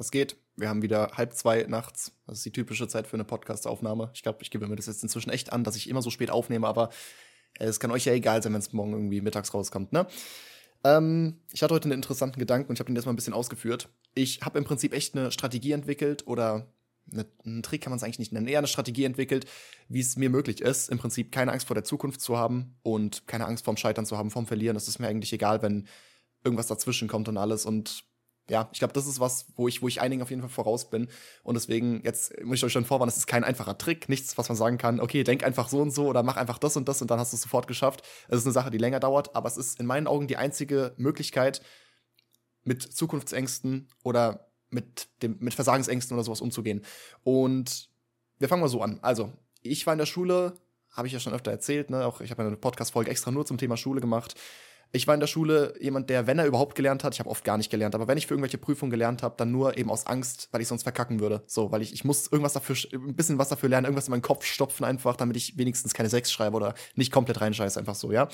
Was geht? Wir haben wieder halb zwei nachts. Das ist die typische Zeit für eine Podcast-Aufnahme. Ich glaube, ich gebe mir das jetzt inzwischen echt an, dass ich immer so spät aufnehme, aber äh, es kann euch ja egal sein, wenn es morgen irgendwie mittags rauskommt, ne? Ähm, ich hatte heute einen interessanten Gedanken und ich habe den jetzt mal ein bisschen ausgeführt. Ich habe im Prinzip echt eine Strategie entwickelt oder eine, einen Trick kann man es eigentlich nicht nennen, eher eine Strategie entwickelt, wie es mir möglich ist, im Prinzip keine Angst vor der Zukunft zu haben und keine Angst vorm Scheitern zu haben, vorm Verlieren. Das ist mir eigentlich egal, wenn irgendwas dazwischen kommt und alles. Und ja, ich glaube, das ist was, wo ich, wo ich einigen auf jeden Fall voraus bin. Und deswegen, jetzt muss ich euch schon vorwarnen, das ist kein einfacher Trick, nichts, was man sagen kann, okay, denk einfach so und so oder mach einfach das und das und dann hast du es sofort geschafft. Es ist eine Sache, die länger dauert, aber es ist in meinen Augen die einzige Möglichkeit, mit Zukunftsängsten oder mit, dem, mit Versagensängsten oder sowas umzugehen. Und wir fangen mal so an. Also, ich war in der Schule, habe ich ja schon öfter erzählt, ne? Auch ich habe eine Podcast-Folge extra nur zum Thema Schule gemacht. Ich war in der Schule jemand, der, wenn er überhaupt gelernt hat, ich habe oft gar nicht gelernt, aber wenn ich für irgendwelche Prüfungen gelernt habe, dann nur eben aus Angst, weil ich sonst verkacken würde. So, weil ich, ich muss irgendwas dafür, ein bisschen was dafür lernen, irgendwas in meinen Kopf stopfen einfach, damit ich wenigstens keine Sechs schreibe oder nicht komplett reinscheiße, einfach so, ja.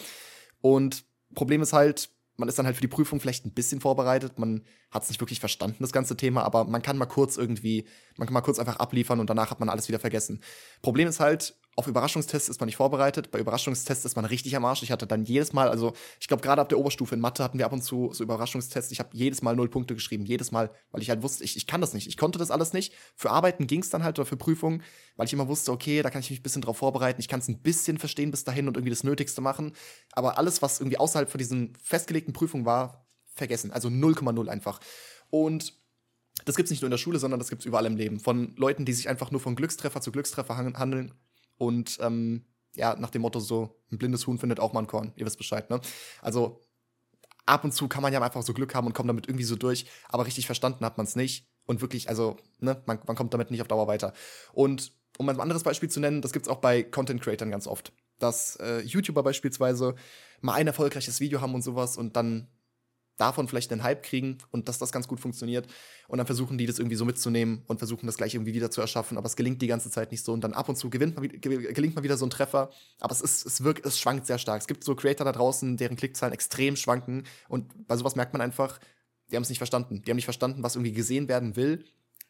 Und Problem ist halt, man ist dann halt für die Prüfung vielleicht ein bisschen vorbereitet, man hat es nicht wirklich verstanden, das ganze Thema, aber man kann mal kurz irgendwie, man kann mal kurz einfach abliefern und danach hat man alles wieder vergessen. Problem ist halt, auf Überraschungstests ist man nicht vorbereitet. Bei Überraschungstests ist man richtig am Arsch. Ich hatte dann jedes Mal, also ich glaube, gerade ab der Oberstufe in Mathe hatten wir ab und zu so Überraschungstests. Ich habe jedes Mal null Punkte geschrieben. Jedes Mal, weil ich halt wusste, ich, ich kann das nicht. Ich konnte das alles nicht. Für Arbeiten ging es dann halt oder für Prüfungen, weil ich immer wusste, okay, da kann ich mich ein bisschen drauf vorbereiten. Ich kann es ein bisschen verstehen bis dahin und irgendwie das Nötigste machen. Aber alles, was irgendwie außerhalb von diesen festgelegten Prüfungen war, vergessen. Also 0,0 einfach. Und das gibt es nicht nur in der Schule, sondern das gibt es überall im Leben. Von Leuten, die sich einfach nur von Glückstreffer zu Glückstreffer handeln und ähm, ja, nach dem Motto so, ein blindes Huhn findet auch mal ein Korn. Ihr wisst Bescheid, ne? Also ab und zu kann man ja einfach so Glück haben und kommt damit irgendwie so durch, aber richtig verstanden hat man es nicht. Und wirklich, also, ne, man, man kommt damit nicht auf Dauer weiter. Und um ein anderes Beispiel zu nennen, das gibt's auch bei Content Creatern ganz oft. Dass äh, YouTuber beispielsweise mal ein erfolgreiches Video haben und sowas und dann davon vielleicht einen Hype kriegen und dass das ganz gut funktioniert. Und dann versuchen die das irgendwie so mitzunehmen und versuchen das gleich irgendwie wieder zu erschaffen. Aber es gelingt die ganze Zeit nicht so. Und dann ab und zu gewinnt man, gelingt mal wieder so ein Treffer. Aber es ist, es wirkt, es schwankt sehr stark. Es gibt so Creator da draußen, deren Klickzahlen extrem schwanken. Und bei sowas merkt man einfach, die haben es nicht verstanden. Die haben nicht verstanden, was irgendwie gesehen werden will.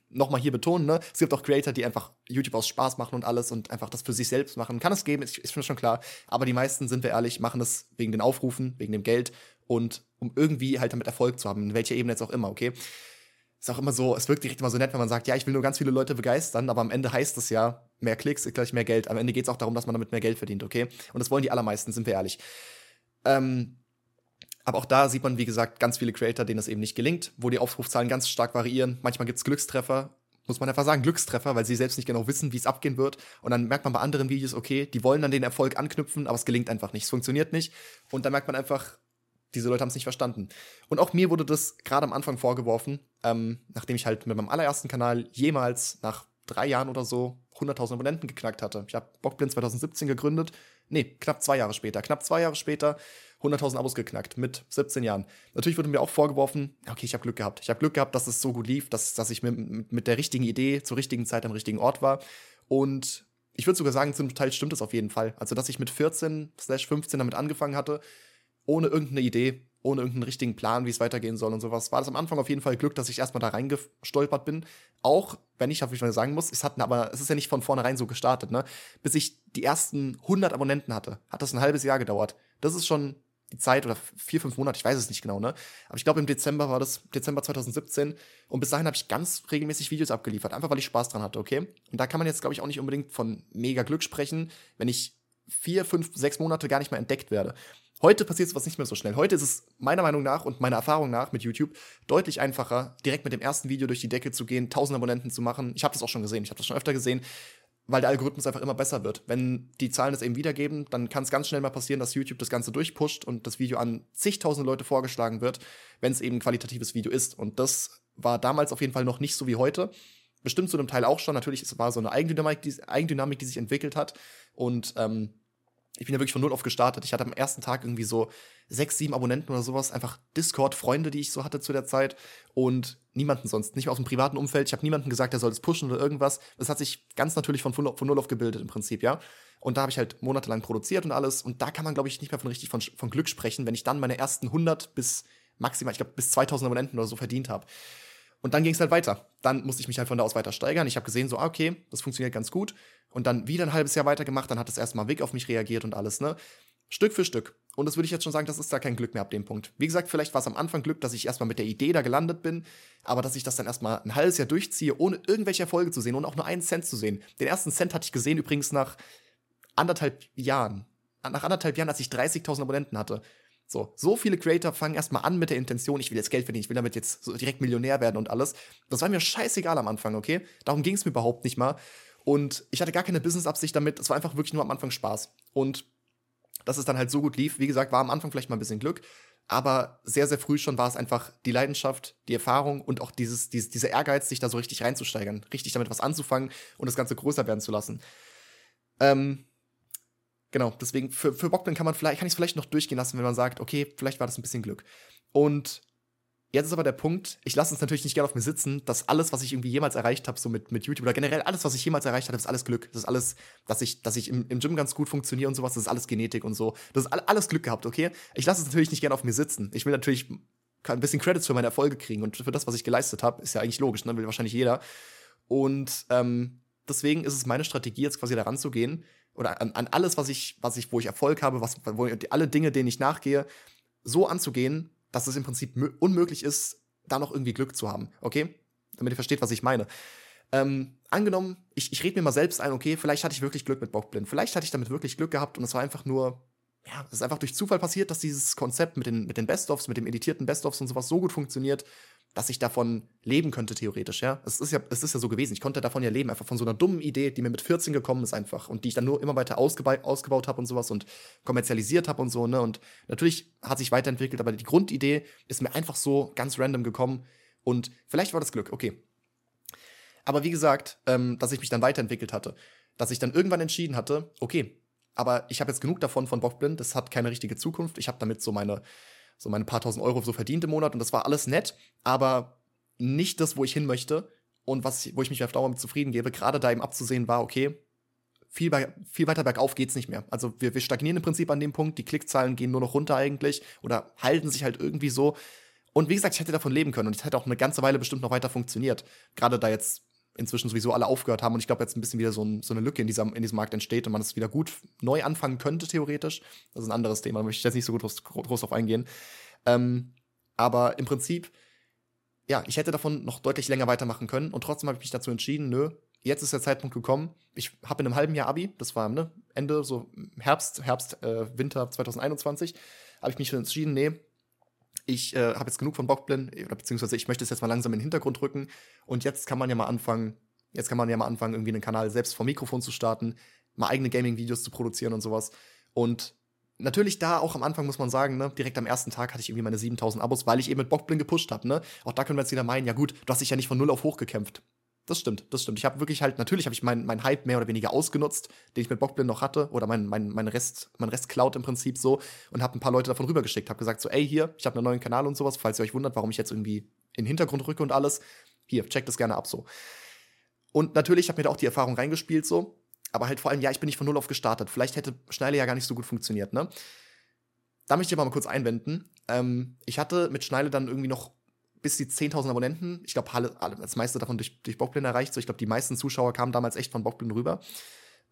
Nochmal hier betonen, ne? Es gibt auch Creator, die einfach YouTube aus Spaß machen und alles und einfach das für sich selbst machen. Kann es geben, ist, ist mir schon klar. Aber die meisten, sind wir ehrlich, machen das wegen den Aufrufen, wegen dem Geld und um irgendwie halt damit Erfolg zu haben, in welcher Ebene jetzt auch immer, okay? Ist auch immer so, es wirkt direkt immer so nett, wenn man sagt, ja, ich will nur ganz viele Leute begeistern, aber am Ende heißt es ja, mehr Klicks ist gleich mehr Geld. Am Ende geht es auch darum, dass man damit mehr Geld verdient, okay? Und das wollen die allermeisten, sind wir ehrlich. Ähm, aber auch da sieht man, wie gesagt, ganz viele Creator, denen das eben nicht gelingt, wo die Aufrufzahlen ganz stark variieren. Manchmal gibt es Glückstreffer, muss man einfach sagen, Glückstreffer, weil sie selbst nicht genau wissen, wie es abgehen wird. Und dann merkt man bei anderen Videos, okay, die wollen dann den Erfolg anknüpfen, aber es gelingt einfach nicht, es funktioniert nicht. Und dann merkt man einfach, diese Leute haben es nicht verstanden. Und auch mir wurde das gerade am Anfang vorgeworfen, ähm, nachdem ich halt mit meinem allerersten Kanal jemals nach drei Jahren oder so 100.000 Abonnenten geknackt hatte. Ich habe Bockblind 2017 gegründet. Nee, knapp zwei Jahre später. Knapp zwei Jahre später 100.000 Abos geknackt mit 17 Jahren. Natürlich wurde mir auch vorgeworfen, okay, ich habe Glück gehabt. Ich habe Glück gehabt, dass es so gut lief, dass, dass ich mit, mit der richtigen Idee zur richtigen Zeit am richtigen Ort war. Und ich würde sogar sagen, zum Teil stimmt es auf jeden Fall. Also, dass ich mit 14 15 damit angefangen hatte, ohne irgendeine Idee, ohne irgendeinen richtigen Plan, wie es weitergehen soll und sowas. War das am Anfang auf jeden Fall Glück, dass ich erstmal da reingestolpert bin. Auch wenn ich, wie ich mal sagen muss, es hatten aber, es ist ja nicht von vornherein so gestartet, ne? Bis ich die ersten 100 Abonnenten hatte, hat das ein halbes Jahr gedauert. Das ist schon die Zeit oder vier, fünf Monate, ich weiß es nicht genau, ne? Aber ich glaube, im Dezember war das, Dezember 2017. Und bis dahin habe ich ganz regelmäßig Videos abgeliefert, einfach weil ich Spaß dran hatte, okay? Und da kann man jetzt, glaube ich, auch nicht unbedingt von mega Glück sprechen, wenn ich vier, fünf, sechs Monate gar nicht mehr entdeckt werde. Heute passiert sowas nicht mehr so schnell. Heute ist es meiner Meinung nach und meiner Erfahrung nach mit YouTube deutlich einfacher, direkt mit dem ersten Video durch die Decke zu gehen, 1000 Abonnenten zu machen. Ich habe das auch schon gesehen, ich habe das schon öfter gesehen, weil der Algorithmus einfach immer besser wird. Wenn die Zahlen das eben wiedergeben, dann kann es ganz schnell mal passieren, dass YouTube das Ganze durchpusht und das Video an zigtausend Leute vorgeschlagen wird, wenn es eben ein qualitatives Video ist. Und das war damals auf jeden Fall noch nicht so wie heute. Bestimmt zu einem Teil auch schon. Natürlich, es war so eine Eigendynamik, die sich entwickelt hat. Und ähm, ich bin ja wirklich von null auf gestartet. Ich hatte am ersten Tag irgendwie so sechs, sieben Abonnenten oder sowas, einfach Discord-Freunde, die ich so hatte zu der Zeit und niemanden sonst, nicht mehr aus dem privaten Umfeld. Ich habe niemanden gesagt, der soll es pushen oder irgendwas. Das hat sich ganz natürlich von, von null auf gebildet im Prinzip, ja. Und da habe ich halt monatelang produziert und alles. Und da kann man, glaube ich, nicht mehr von richtig von, von Glück sprechen, wenn ich dann meine ersten 100 bis maximal, ich glaube, bis 2000 Abonnenten oder so verdient habe. Und dann ging es halt weiter. Dann musste ich mich halt von da aus weiter steigern. Ich habe gesehen, so, ah, okay, das funktioniert ganz gut. Und dann wieder ein halbes Jahr weitergemacht. Dann hat das erstmal Wick auf mich reagiert und alles, ne? Stück für Stück. Und das würde ich jetzt schon sagen, das ist da kein Glück mehr ab dem Punkt. Wie gesagt, vielleicht war es am Anfang Glück, dass ich erstmal mit der Idee da gelandet bin, aber dass ich das dann erstmal ein halbes Jahr durchziehe, ohne irgendwelche Erfolge zu sehen und auch nur einen Cent zu sehen. Den ersten Cent hatte ich gesehen übrigens nach anderthalb Jahren. Nach anderthalb Jahren, als ich 30.000 Abonnenten hatte. So, so viele Creator fangen erstmal an mit der Intention, ich will jetzt Geld verdienen, ich will damit jetzt so direkt Millionär werden und alles. Das war mir scheißegal am Anfang, okay? Darum ging es mir überhaupt nicht mal. Und ich hatte gar keine Business-Absicht damit. Es war einfach wirklich nur am Anfang Spaß. Und dass es dann halt so gut lief, wie gesagt, war am Anfang vielleicht mal ein bisschen Glück. Aber sehr, sehr früh schon war es einfach die Leidenschaft, die Erfahrung und auch dieses, dieses, dieser Ehrgeiz, sich da so richtig reinzusteigern, richtig damit was anzufangen und das Ganze größer werden zu lassen. Ähm, Genau, deswegen für, für Bockblin kann man vielleicht, kann ich es vielleicht noch durchgehen lassen, wenn man sagt, okay, vielleicht war das ein bisschen Glück. Und jetzt ist aber der Punkt, ich lasse es natürlich nicht gerne auf mir sitzen, dass alles, was ich irgendwie jemals erreicht habe, so mit, mit YouTube oder generell alles, was ich jemals erreicht habe, ist alles Glück. Das ist alles, dass ich, dass ich im, im Gym ganz gut funktioniere und sowas, das ist alles Genetik und so. Das ist alles Glück gehabt, okay? Ich lasse es natürlich nicht gerne auf mir sitzen. Ich will natürlich ein bisschen Credits für meine Erfolge kriegen und für das, was ich geleistet habe, ist ja eigentlich logisch, ne? Will wahrscheinlich jeder. Und ähm, deswegen ist es meine Strategie, jetzt quasi daran zu gehen, oder an, an alles, was ich, was ich, wo ich Erfolg habe, was, wo alle Dinge, denen ich nachgehe, so anzugehen, dass es im Prinzip unmöglich ist, da noch irgendwie Glück zu haben. Okay? Damit ihr versteht, was ich meine. Ähm, angenommen, ich, ich rede mir mal selbst ein, okay, vielleicht hatte ich wirklich Glück mit Bockblind. Vielleicht hatte ich damit wirklich Glück gehabt und es war einfach nur, ja, es ist einfach durch Zufall passiert, dass dieses Konzept mit den, mit den Best-ofs, mit dem editierten Best-ofs und sowas so gut funktioniert, dass ich davon leben könnte, theoretisch, ja. Es ist ja, es ist ja so gewesen. Ich konnte davon ja leben, einfach von so einer dummen Idee, die mir mit 14 gekommen ist, einfach. Und die ich dann nur immer weiter ausgeba ausgebaut habe und sowas und kommerzialisiert habe und so, ne. Und natürlich hat sich weiterentwickelt, aber die Grundidee ist mir einfach so ganz random gekommen. Und vielleicht war das Glück, okay. Aber wie gesagt, ähm, dass ich mich dann weiterentwickelt hatte, dass ich dann irgendwann entschieden hatte, okay, aber ich habe jetzt genug davon von Bockblind, das hat keine richtige Zukunft. Ich habe damit so meine so meine paar tausend Euro so verdient im Monat und das war alles nett, aber nicht das, wo ich hin möchte und was, wo ich mich auf Dauer mit zufrieden gebe. Gerade da eben abzusehen war, okay, viel, viel weiter bergauf geht's nicht mehr. Also wir, wir stagnieren im Prinzip an dem Punkt, die Klickzahlen gehen nur noch runter eigentlich oder halten sich halt irgendwie so. Und wie gesagt, ich hätte davon leben können und es hätte auch eine ganze Weile bestimmt noch weiter funktioniert. Gerade da jetzt inzwischen sowieso alle aufgehört haben und ich glaube jetzt ein bisschen wieder so, ein, so eine Lücke in, dieser, in diesem Markt entsteht und man es wieder gut neu anfangen könnte, theoretisch. Das ist ein anderes Thema, da möchte ich jetzt nicht so gut groß, groß drauf eingehen. Ähm, aber im Prinzip, ja, ich hätte davon noch deutlich länger weitermachen können und trotzdem habe ich mich dazu entschieden, nö, jetzt ist der Zeitpunkt gekommen. Ich habe in einem halben Jahr Abi, das war ne, Ende, so Herbst, Herbst, äh, Winter 2021, habe ich mich entschieden, nee, ich äh, habe jetzt genug von Bockblin, oder beziehungsweise ich möchte es jetzt mal langsam in den Hintergrund rücken. Und jetzt kann man ja mal anfangen, jetzt kann man ja mal anfangen, irgendwie einen Kanal selbst vom Mikrofon zu starten, mal eigene Gaming-Videos zu produzieren und sowas. Und natürlich da auch am Anfang muss man sagen, ne, direkt am ersten Tag hatte ich irgendwie meine 7000 Abos, weil ich eben mit Bockblin gepusht habe, ne? Auch da können wir jetzt wieder meinen, ja gut, du hast dich ja nicht von null auf hoch gekämpft. Das stimmt, das stimmt. Ich habe wirklich halt, natürlich habe ich meinen mein Hype mehr oder weniger ausgenutzt, den ich mit Bockblind noch hatte, oder mein, mein, mein Rest, mein Rest Cloud im Prinzip so, und habe ein paar Leute davon rübergeschickt, habe gesagt so, ey, hier, ich habe einen neuen Kanal und sowas, falls ihr euch wundert, warum ich jetzt irgendwie in den Hintergrund rücke und alles, hier, checkt das gerne ab so. Und natürlich habe mir da auch die Erfahrung reingespielt so, aber halt vor allem, ja, ich bin nicht von null auf gestartet. Vielleicht hätte Schneile ja gar nicht so gut funktioniert, ne? Da möchte ich mal kurz einwenden. Ähm, ich hatte mit Schneile dann irgendwie noch bis die 10.000 Abonnenten. Ich glaube, das meiste davon durch, durch Bockblind erreicht. So, ich glaube, die meisten Zuschauer kamen damals echt von Bockblind rüber.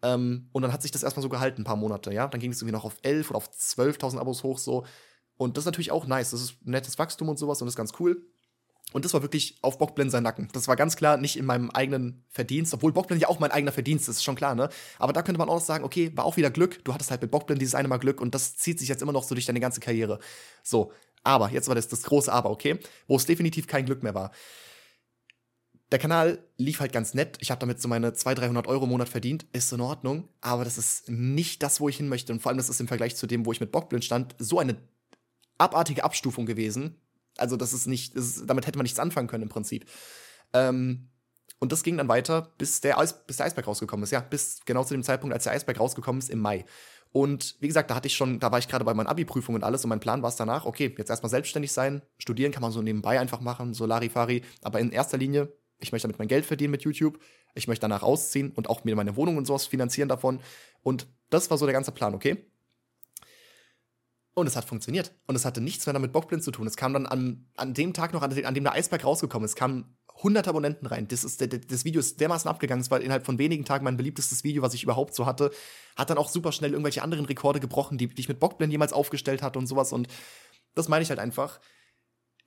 Ähm, und dann hat sich das erstmal so gehalten, ein paar Monate, ja. Dann ging es irgendwie noch auf 11 oder auf 12.000 Abos hoch, so. Und das ist natürlich auch nice. Das ist ein nettes Wachstum und sowas und das ist ganz cool. Und das war wirklich auf Bockblind sein Nacken. Das war ganz klar nicht in meinem eigenen Verdienst, obwohl Bockblind ja auch mein eigener Verdienst ist, ist schon klar, ne? Aber da könnte man auch sagen, okay, war auch wieder Glück. Du hattest halt mit Bockblind dieses eine Mal Glück und das zieht sich jetzt immer noch so durch deine ganze Karriere. So. Aber, jetzt war das das große Aber, okay? Wo es definitiv kein Glück mehr war. Der Kanal lief halt ganz nett. Ich habe damit so meine 200, 300 Euro im Monat verdient. Ist in Ordnung. Aber das ist nicht das, wo ich hin möchte. Und vor allem, das ist im Vergleich zu dem, wo ich mit Bockblind stand, so eine abartige Abstufung gewesen. Also, das ist nicht, das ist, damit hätte man nichts anfangen können im Prinzip. Ähm, und das ging dann weiter, bis der, Eis, bis der Eisberg rausgekommen ist. Ja, bis genau zu dem Zeitpunkt, als der Eisberg rausgekommen ist im Mai. Und wie gesagt, da hatte ich schon, da war ich gerade bei meinen Abi-Prüfungen und alles und mein Plan war es danach, okay, jetzt erstmal selbstständig sein, studieren kann man so nebenbei einfach machen, so Larifari, aber in erster Linie, ich möchte damit mein Geld verdienen mit YouTube, ich möchte danach ausziehen und auch mir meine Wohnung und sowas finanzieren davon und das war so der ganze Plan, okay? Und es hat funktioniert. Und es hatte nichts mehr damit Bockblind zu tun. Es kam dann an, an dem Tag noch, an, dem der Eisberg rausgekommen ist, kamen 100 Abonnenten rein. Das, ist, das Video ist dermaßen abgegangen. Es war innerhalb von wenigen Tagen mein beliebtestes Video, was ich überhaupt so hatte. Hat dann auch super schnell irgendwelche anderen Rekorde gebrochen, die, die ich mit Bockblind jemals aufgestellt hatte und sowas. Und das meine ich halt einfach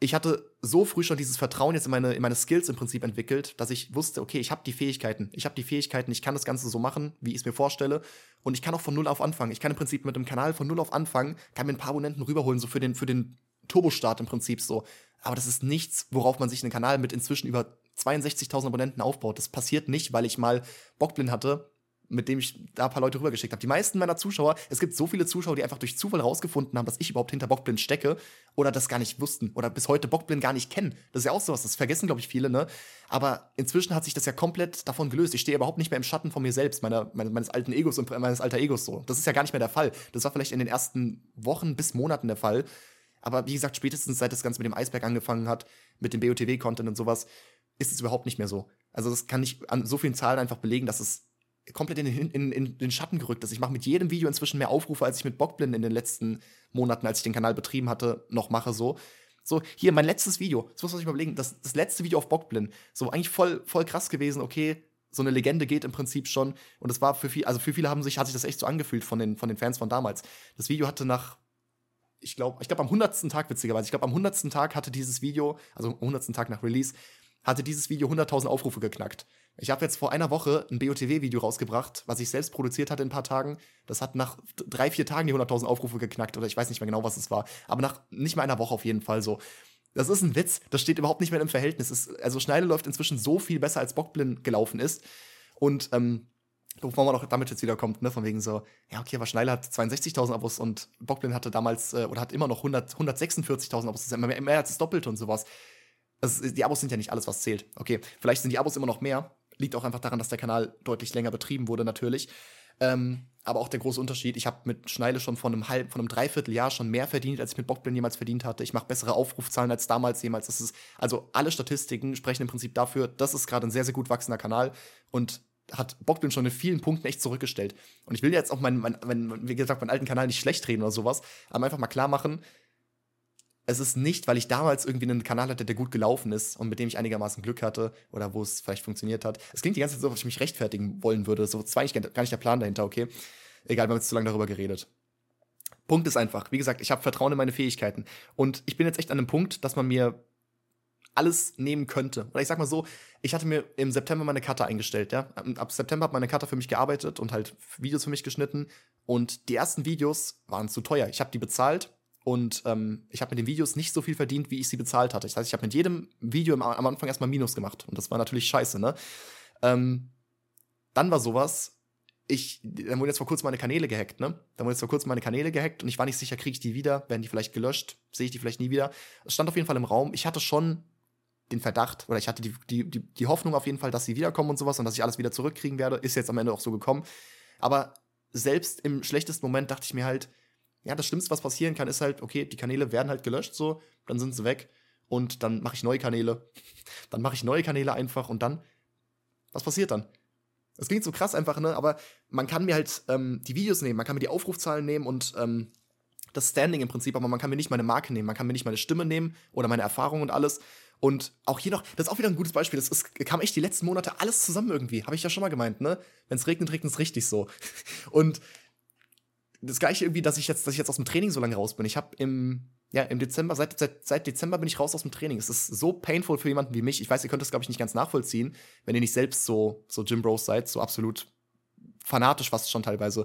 ich hatte so früh schon dieses Vertrauen jetzt in meine, in meine Skills im Prinzip entwickelt, dass ich wusste, okay, ich habe die Fähigkeiten. Ich habe die Fähigkeiten, ich kann das Ganze so machen, wie ich es mir vorstelle. Und ich kann auch von null auf anfangen. Ich kann im Prinzip mit dem Kanal von null auf anfangen, kann mir ein paar Abonnenten rüberholen, so für den, für den Turbostart im Prinzip so. Aber das ist nichts, worauf man sich einen Kanal mit inzwischen über 62.000 Abonnenten aufbaut. Das passiert nicht, weil ich mal Bockblind hatte mit dem ich da ein paar Leute rübergeschickt habe. Die meisten meiner Zuschauer, es gibt so viele Zuschauer, die einfach durch Zufall rausgefunden haben, dass ich überhaupt hinter Bockblind stecke oder das gar nicht wussten oder bis heute Bockblind gar nicht kennen. Das ist ja auch sowas, das vergessen, glaube ich, viele, ne? Aber inzwischen hat sich das ja komplett davon gelöst. Ich stehe überhaupt nicht mehr im Schatten von mir selbst, meiner, meines alten Egos und meines alter Egos so. Das ist ja gar nicht mehr der Fall. Das war vielleicht in den ersten Wochen bis Monaten der Fall. Aber wie gesagt, spätestens seit das Ganze mit dem Eisberg angefangen hat, mit dem BOTW-Content und sowas, ist es überhaupt nicht mehr so. Also das kann ich an so vielen Zahlen einfach belegen, dass es komplett in den, in, in den Schatten gerückt ist. Ich mache mit jedem Video inzwischen mehr Aufrufe, als ich mit Bockblind in den letzten Monaten, als ich den Kanal betrieben hatte, noch mache. So, so hier mein letztes Video. Das muss man sich mal überlegen. Das, das letzte Video auf Bockblind. So eigentlich voll, voll krass gewesen. Okay, so eine Legende geht im Prinzip schon. Und es war für viele, also für viele haben sich, hat sich das echt so angefühlt von den, von den Fans von damals. Das Video hatte nach ich glaube, ich glaube am 100. Tag witzigerweise, ich glaube am 100. Tag hatte dieses Video, also am 100. Tag nach Release, hatte dieses Video 100.000 Aufrufe geknackt. Ich habe jetzt vor einer Woche ein BOTW-Video rausgebracht, was ich selbst produziert hatte in ein paar Tagen. Das hat nach drei, vier Tagen die 100.000 Aufrufe geknackt oder ich weiß nicht mehr genau, was es war. Aber nach nicht mal einer Woche auf jeden Fall so. Das ist ein Witz. Das steht überhaupt nicht mehr im Verhältnis. Es, also Schneide läuft inzwischen so viel besser, als Bockblind gelaufen ist. Und ähm, wovon man auch damit jetzt wieder kommt, ne, von wegen so, ja, okay, aber Schneider hat 62.000 Abos und Bockblind hatte damals äh, oder hat immer noch 146.000 Abos, das ist ja mehr, mehr als das Doppelte und sowas. Also, die Abos sind ja nicht alles, was zählt. Okay, vielleicht sind die Abos immer noch mehr, Liegt auch einfach daran, dass der Kanal deutlich länger betrieben wurde, natürlich. Ähm, aber auch der große Unterschied, ich habe mit Schneile schon von einem halben, von einem Dreivierteljahr schon mehr verdient, als ich mit Bockblind jemals verdient hatte. Ich mache bessere Aufrufzahlen als damals jemals. Das ist, also alle Statistiken sprechen im Prinzip dafür, das ist gerade ein sehr, sehr gut wachsender Kanal und hat Bockblind schon in vielen Punkten echt zurückgestellt. Und ich will jetzt auch meinen, mein, mein, wie gesagt, meinen alten Kanal nicht schlecht reden oder sowas, aber einfach mal klar machen, es ist nicht, weil ich damals irgendwie einen Kanal hatte, der gut gelaufen ist und mit dem ich einigermaßen Glück hatte oder wo es vielleicht funktioniert hat. Es klingt die ganze Zeit so, als ich mich rechtfertigen wollen würde. So zwar eigentlich gar nicht der Plan dahinter, okay? Egal, wir haben jetzt zu lange darüber geredet. Punkt ist einfach, wie gesagt, ich habe Vertrauen in meine Fähigkeiten. Und ich bin jetzt echt an einem Punkt, dass man mir alles nehmen könnte. Oder ich sag mal so, ich hatte mir im September meine Cutter eingestellt, ja. Ab September hat meine Cutter für mich gearbeitet und halt Videos für mich geschnitten. Und die ersten Videos waren zu teuer. Ich habe die bezahlt und ähm, ich habe mit den Videos nicht so viel verdient, wie ich sie bezahlt hatte. Das heißt, ich habe mit jedem Video am, am, Anfang erstmal Minus gemacht. Und das war natürlich scheiße, ne? Ähm, dann war sowas, ich, dann wurden jetzt vor kurzem meine Kanäle gehackt, ne? Dann wurden jetzt vor kurzem meine Kanäle gehackt und ich war nicht sicher, kriege ich die wieder? Werden die vielleicht gelöscht? Sehe ich die vielleicht nie wieder? Es stand auf jeden Fall im Raum. Ich hatte schon den Verdacht oder ich hatte die, die, die, die Hoffnung auf jeden Fall, dass sie wiederkommen und sowas und dass ich alles wieder zurückkriegen werde. Ist jetzt am Ende auch so gekommen. Aber selbst im schlechtesten Moment dachte ich mir halt, ja, das Schlimmste, was passieren kann, ist halt, okay, die Kanäle werden halt gelöscht, so, dann sind sie weg und dann mache ich neue Kanäle. Dann mache ich neue Kanäle einfach und dann, was passiert dann? Das klingt so krass einfach, ne? Aber man kann mir halt ähm, die Videos nehmen, man kann mir die Aufrufzahlen nehmen und ähm, das Standing im Prinzip, aber man kann mir nicht meine Marke nehmen, man kann mir nicht meine Stimme nehmen oder meine Erfahrung und alles. Und auch hier noch, das ist auch wieder ein gutes Beispiel. Das ist, kam echt die letzten Monate alles zusammen irgendwie. Habe ich ja schon mal gemeint, ne? Wenn es regnet, regnet es richtig so. Und das gleiche irgendwie, dass ich jetzt, dass ich jetzt aus dem Training so lange raus bin. Ich habe im, ja, im Dezember, seit, seit, seit Dezember bin ich raus aus dem Training. Es ist so painful für jemanden wie mich. Ich weiß, ihr könnt das, glaube ich, nicht ganz nachvollziehen, wenn ihr nicht selbst so, so Gym Bros seid, so absolut fanatisch fast schon teilweise.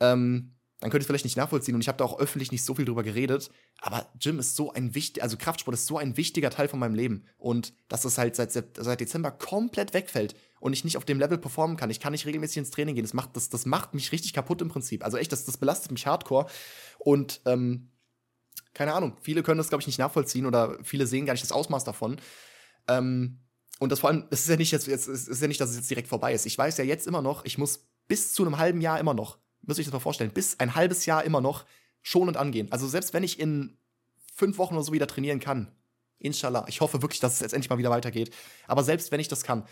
Ähm, dann könnt ihr es vielleicht nicht nachvollziehen und ich habe da auch öffentlich nicht so viel drüber geredet, aber Gym ist so ein wichtiger, also Kraftsport ist so ein wichtiger Teil von meinem Leben und dass es halt seit, seit Dezember komplett wegfällt und ich nicht auf dem Level performen kann, ich kann nicht regelmäßig ins Training gehen, das macht, das, das macht mich richtig kaputt im Prinzip, also echt, das, das belastet mich hardcore und ähm, keine Ahnung, viele können das glaube ich nicht nachvollziehen oder viele sehen gar nicht das Ausmaß davon. Ähm, und das vor allem, es ist ja nicht jetzt, es ist ja nicht, dass es jetzt direkt vorbei ist, ich weiß ja jetzt immer noch, ich muss bis zu einem halben Jahr immer noch müsst ihr euch das mal vorstellen, bis ein halbes Jahr immer noch schonend angehen. Also selbst wenn ich in fünf Wochen oder so wieder trainieren kann, inshallah, ich hoffe wirklich, dass es jetzt endlich mal wieder weitergeht, aber selbst wenn ich das kann,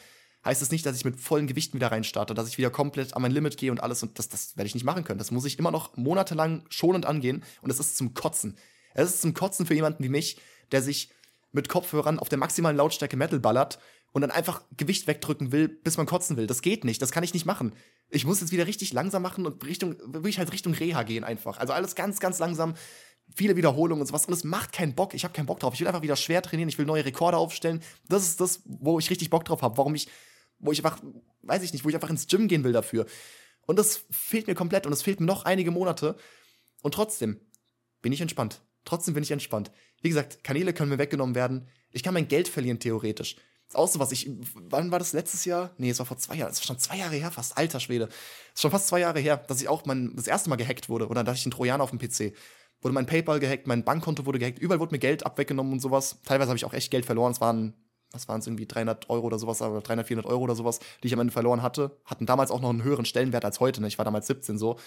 heißt es nicht, dass ich mit vollen Gewichten wieder reinstarte, dass ich wieder komplett an mein Limit gehe und alles. Und das, das werde ich nicht machen können. Das muss ich immer noch monatelang schonend angehen. Und es ist zum Kotzen. Es ist zum Kotzen für jemanden wie mich, der sich mit Kopfhörern auf der maximalen Lautstärke Metal ballert und dann einfach Gewicht wegdrücken will, bis man kotzen will. Das geht nicht. Das kann ich nicht machen. Ich muss jetzt wieder richtig langsam machen und Richtung, wirklich halt Richtung Reha gehen einfach. Also alles ganz, ganz langsam. Viele Wiederholungen und sowas. Und es macht keinen Bock. Ich habe keinen Bock drauf. Ich will einfach wieder schwer trainieren. Ich will neue Rekorde aufstellen. Das ist das, wo ich richtig Bock drauf habe. Warum ich, wo ich einfach, weiß ich nicht, wo ich einfach ins Gym gehen will dafür. Und das fehlt mir komplett. Und es fehlt mir noch einige Monate. Und trotzdem bin ich entspannt. Trotzdem bin ich entspannt. Wie gesagt, Kanäle können mir weggenommen werden. Ich kann mein Geld verlieren, theoretisch. Auch so was. Ich, wann war das letztes Jahr? Nee, es war vor zwei Jahren. Es ist schon zwei Jahre her, fast. Alter Schwede. Es ist schon fast zwei Jahre her, dass ich auch mein, das erste Mal gehackt wurde. Oder dass ich einen Trojaner auf dem PC. Wurde mein PayPal gehackt, mein Bankkonto wurde gehackt. Überall wurde mir Geld abweggenommen und sowas. Teilweise habe ich auch echt Geld verloren. Es waren, was waren es irgendwie, 300 Euro oder sowas, oder 300, 400 Euro oder sowas, die ich am Ende verloren hatte. Hatten damals auch noch einen höheren Stellenwert als heute. Ne? Ich war damals 17 so.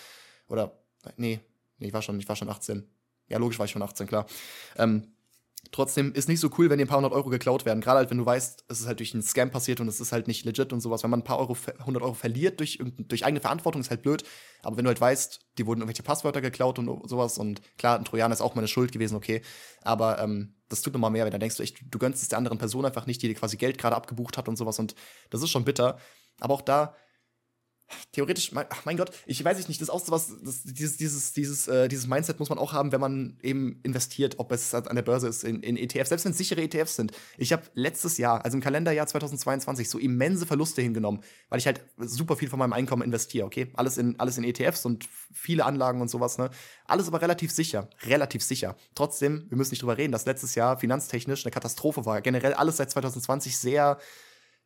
Oder, nee, nee, ich war schon, ich war schon 18. Ja, logisch war ich schon 18, klar. Ähm, trotzdem ist nicht so cool, wenn dir ein paar hundert Euro geklaut werden. Gerade halt, wenn du weißt, es ist halt durch einen Scam passiert und es ist halt nicht legit und sowas. Wenn man ein paar Euro, hundert Euro verliert durch, durch eigene Verantwortung, ist halt blöd. Aber wenn du halt weißt, die wurden irgendwelche Passwörter geklaut und sowas und klar, ein Trojaner ist auch meine Schuld gewesen, okay. Aber ähm, das tut nochmal mehr, wenn dann denkst du echt, du gönnst es der anderen Person einfach nicht, die dir quasi Geld gerade abgebucht hat und sowas. Und das ist schon bitter. Aber auch da, theoretisch, mein, ach mein Gott, ich weiß nicht, das ist auch so was, das, dieses, dieses, dieses, äh, dieses Mindset muss man auch haben, wenn man eben investiert, ob es an der Börse ist, in, in ETFs, selbst wenn es sichere ETFs sind. Ich habe letztes Jahr, also im Kalenderjahr 2022, so immense Verluste hingenommen, weil ich halt super viel von meinem Einkommen investiere, okay? Alles in, alles in ETFs und viele Anlagen und sowas, ne? Alles aber relativ sicher, relativ sicher. Trotzdem, wir müssen nicht drüber reden, dass letztes Jahr finanztechnisch eine Katastrophe war. Generell alles seit 2020 sehr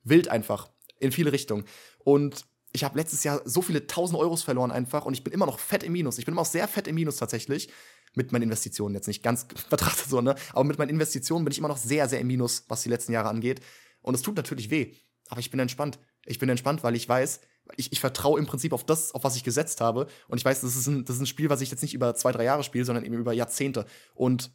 wild einfach in viele Richtungen. Und ich habe letztes Jahr so viele tausend Euros verloren einfach und ich bin immer noch fett im Minus. Ich bin immer auch sehr fett im Minus tatsächlich. Mit meinen Investitionen jetzt nicht ganz betrachtet so, ne? Aber mit meinen Investitionen bin ich immer noch sehr, sehr im Minus, was die letzten Jahre angeht. Und es tut natürlich weh. Aber ich bin entspannt. Ich bin entspannt, weil ich weiß, ich, ich vertraue im Prinzip auf das, auf was ich gesetzt habe. Und ich weiß, das ist, ein, das ist ein Spiel, was ich jetzt nicht über zwei, drei Jahre spiele, sondern eben über Jahrzehnte. Und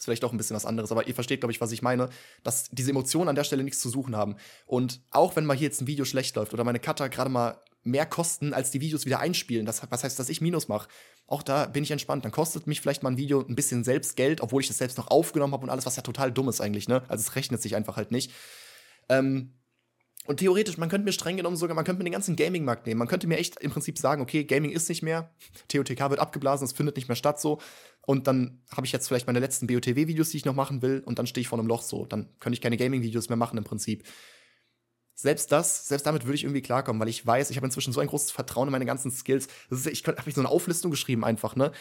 ist vielleicht auch ein bisschen was anderes, aber ihr versteht, glaube ich, was ich meine, dass diese Emotionen an der Stelle nichts zu suchen haben. Und auch wenn mal hier jetzt ein Video schlecht läuft oder meine Cutter gerade mal mehr kosten, als die Videos wieder einspielen, das, was heißt, dass ich Minus mache, auch da bin ich entspannt. Dann kostet mich vielleicht mal ein Video ein bisschen selbst Geld, obwohl ich das selbst noch aufgenommen habe und alles, was ja total dumm ist eigentlich, ne? Also es rechnet sich einfach halt nicht. Ähm, und theoretisch, man könnte mir streng genommen sogar, man könnte mir den ganzen Gaming-Markt nehmen. Man könnte mir echt im Prinzip sagen, okay, Gaming ist nicht mehr, TOTK wird abgeblasen, es findet nicht mehr statt so. Und dann habe ich jetzt vielleicht meine letzten BOTW-Videos, die ich noch machen will, und dann stehe ich vor einem Loch so. Dann könnte ich keine Gaming-Videos mehr machen im Prinzip. Selbst das, selbst damit würde ich irgendwie klarkommen, weil ich weiß, ich habe inzwischen so ein großes Vertrauen in meine ganzen Skills. Ist, ich habe mich so eine Auflistung geschrieben einfach, ne?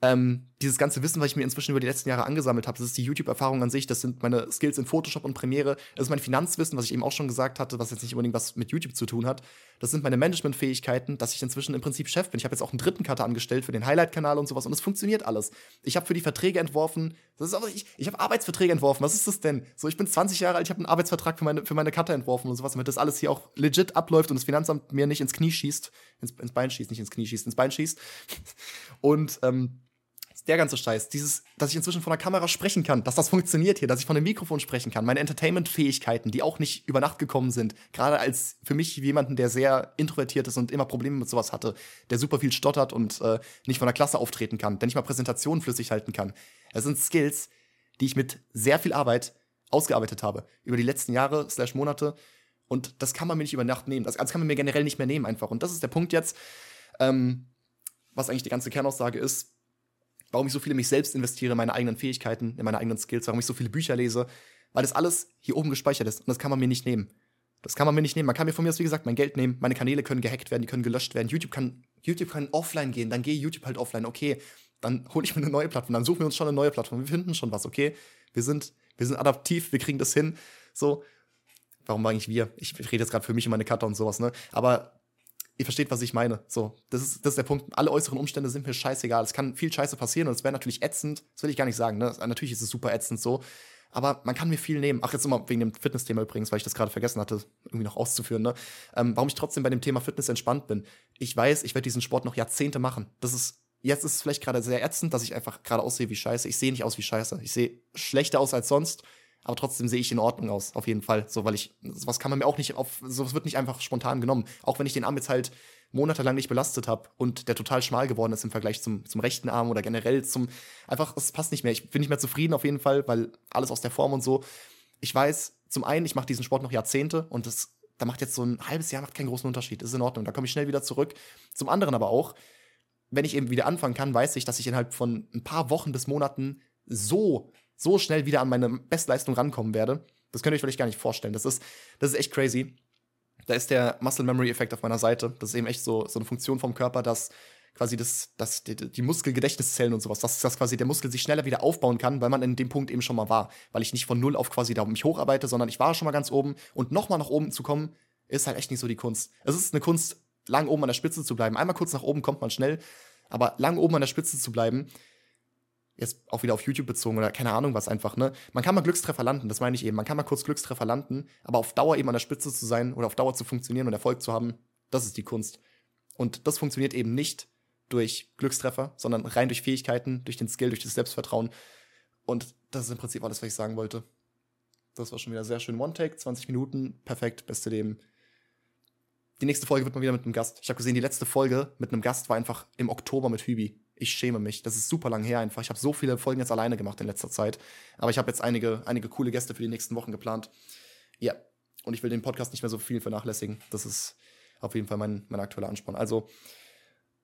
Ähm, dieses ganze Wissen, was ich mir inzwischen über die letzten Jahre angesammelt habe, das ist die YouTube-Erfahrung an sich, das sind meine Skills in Photoshop und Premiere, das ist mein Finanzwissen, was ich eben auch schon gesagt hatte, was jetzt nicht unbedingt was mit YouTube zu tun hat. Das sind meine Managementfähigkeiten, dass ich inzwischen im Prinzip Chef bin. Ich habe jetzt auch einen dritten Cutter angestellt für den Highlight-Kanal und sowas und es funktioniert alles. Ich habe für die Verträge entworfen, das ist aber, ich, ich habe Arbeitsverträge entworfen, was ist das denn? So, ich bin 20 Jahre alt, ich habe einen Arbeitsvertrag für meine, für meine Cutter entworfen und sowas, damit das alles hier auch legit abläuft und das Finanzamt mir nicht ins Knie schießt, ins, ins Bein schießt, nicht ins Knie schießt, ins Bein schießt. und ähm, der ganze Scheiß, dieses, dass ich inzwischen von der Kamera sprechen kann, dass das funktioniert hier, dass ich von dem Mikrofon sprechen kann, meine Entertainment-Fähigkeiten, die auch nicht über Nacht gekommen sind, gerade als für mich jemanden, der sehr introvertiert ist und immer Probleme mit sowas hatte, der super viel stottert und äh, nicht von der Klasse auftreten kann, der nicht mal Präsentationen flüssig halten kann. Es sind Skills, die ich mit sehr viel Arbeit ausgearbeitet habe über die letzten Jahre slash Monate und das kann man mir nicht über Nacht nehmen. Das, das kann man mir generell nicht mehr nehmen einfach. Und das ist der Punkt jetzt, ähm, was eigentlich die ganze Kernaussage ist warum ich so viel in mich selbst investiere, in meine eigenen Fähigkeiten, in meine eigenen Skills, warum ich so viele Bücher lese, weil das alles hier oben gespeichert ist und das kann man mir nicht nehmen. Das kann man mir nicht nehmen. Man kann mir von mir aus, wie gesagt, mein Geld nehmen. Meine Kanäle können gehackt werden, die können gelöscht werden. YouTube kann, YouTube kann offline gehen. Dann gehe YouTube halt offline. Okay, dann hole ich mir eine neue Plattform. Dann suchen wir uns schon eine neue Plattform. Wir finden schon was, okay? Wir sind, wir sind adaptiv, wir kriegen das hin. So, warum eigentlich wir? Ich rede jetzt gerade für mich und meine Cutter und sowas, ne? Aber ihr versteht, was ich meine. So, das ist, das ist der Punkt. Alle äußeren Umstände sind mir scheißegal. Es kann viel Scheiße passieren und es wäre natürlich ätzend. Das will ich gar nicht sagen. Ne? Natürlich ist es super ätzend so. Aber man kann mir viel nehmen. Ach, jetzt nochmal wegen dem Fitness-Thema übrigens, weil ich das gerade vergessen hatte, irgendwie noch auszuführen. Ne? Ähm, warum ich trotzdem bei dem Thema Fitness entspannt bin. Ich weiß, ich werde diesen Sport noch Jahrzehnte machen. Das ist, jetzt ist es vielleicht gerade sehr ätzend, dass ich einfach gerade aussehe wie Scheiße. Ich sehe nicht aus wie Scheiße. Ich sehe schlechter aus als sonst. Aber trotzdem sehe ich in Ordnung aus, auf jeden Fall. So, weil ich, sowas kann man mir auch nicht auf, sowas wird nicht einfach spontan genommen. Auch wenn ich den Arm jetzt halt monatelang nicht belastet habe und der total schmal geworden ist im Vergleich zum, zum rechten Arm oder generell zum, einfach, es passt nicht mehr. Ich bin nicht mehr zufrieden auf jeden Fall, weil alles aus der Form und so. Ich weiß, zum einen, ich mache diesen Sport noch Jahrzehnte und das, da macht jetzt so ein halbes Jahr macht keinen großen Unterschied. Ist in Ordnung. Da komme ich schnell wieder zurück. Zum anderen aber auch, wenn ich eben wieder anfangen kann, weiß ich, dass ich innerhalb von ein paar Wochen bis Monaten so so schnell wieder an meine Bestleistung rankommen werde. Das könnt ihr euch vielleicht gar nicht vorstellen. Das ist, das ist echt crazy. Da ist der Muscle Memory Effekt auf meiner Seite. Das ist eben echt so, so eine Funktion vom Körper, dass quasi das, das, die, die Muskelgedächtniszellen und sowas, dass, dass quasi der Muskel sich schneller wieder aufbauen kann, weil man in dem Punkt eben schon mal war. Weil ich nicht von null auf quasi da mich hocharbeite, sondern ich war schon mal ganz oben und nochmal nach oben zu kommen, ist halt echt nicht so die Kunst. Es ist eine Kunst, lang oben an der Spitze zu bleiben. Einmal kurz nach oben kommt man schnell, aber lang oben an der Spitze zu bleiben, jetzt auch wieder auf YouTube bezogen oder keine Ahnung was einfach, ne? Man kann mal Glückstreffer landen, das meine ich eben. Man kann mal kurz Glückstreffer landen, aber auf Dauer eben an der Spitze zu sein oder auf Dauer zu funktionieren und Erfolg zu haben, das ist die Kunst. Und das funktioniert eben nicht durch Glückstreffer, sondern rein durch Fähigkeiten, durch den Skill, durch das Selbstvertrauen. Und das ist im Prinzip alles, was ich sagen wollte. Das war schon wieder sehr schön. One-Take, 20 Minuten, perfekt, beste Leben. Die nächste Folge wird mal wieder mit einem Gast. Ich habe gesehen, die letzte Folge mit einem Gast war einfach im Oktober mit Hübi. Ich schäme mich. Das ist super lang her einfach. Ich habe so viele Folgen jetzt alleine gemacht in letzter Zeit. Aber ich habe jetzt einige, einige coole Gäste für die nächsten Wochen geplant. Ja. Und ich will den Podcast nicht mehr so viel vernachlässigen. Das ist auf jeden Fall mein, mein aktueller Ansporn. Also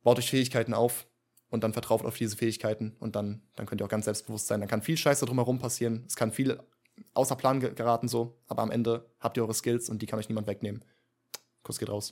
baut euch Fähigkeiten auf und dann vertraut auf diese Fähigkeiten und dann, dann könnt ihr auch ganz selbstbewusst sein. Dann kann viel Scheiße drumherum passieren. Es kann viel außer Plan geraten so, aber am Ende habt ihr eure Skills und die kann euch niemand wegnehmen. Kuss geht raus.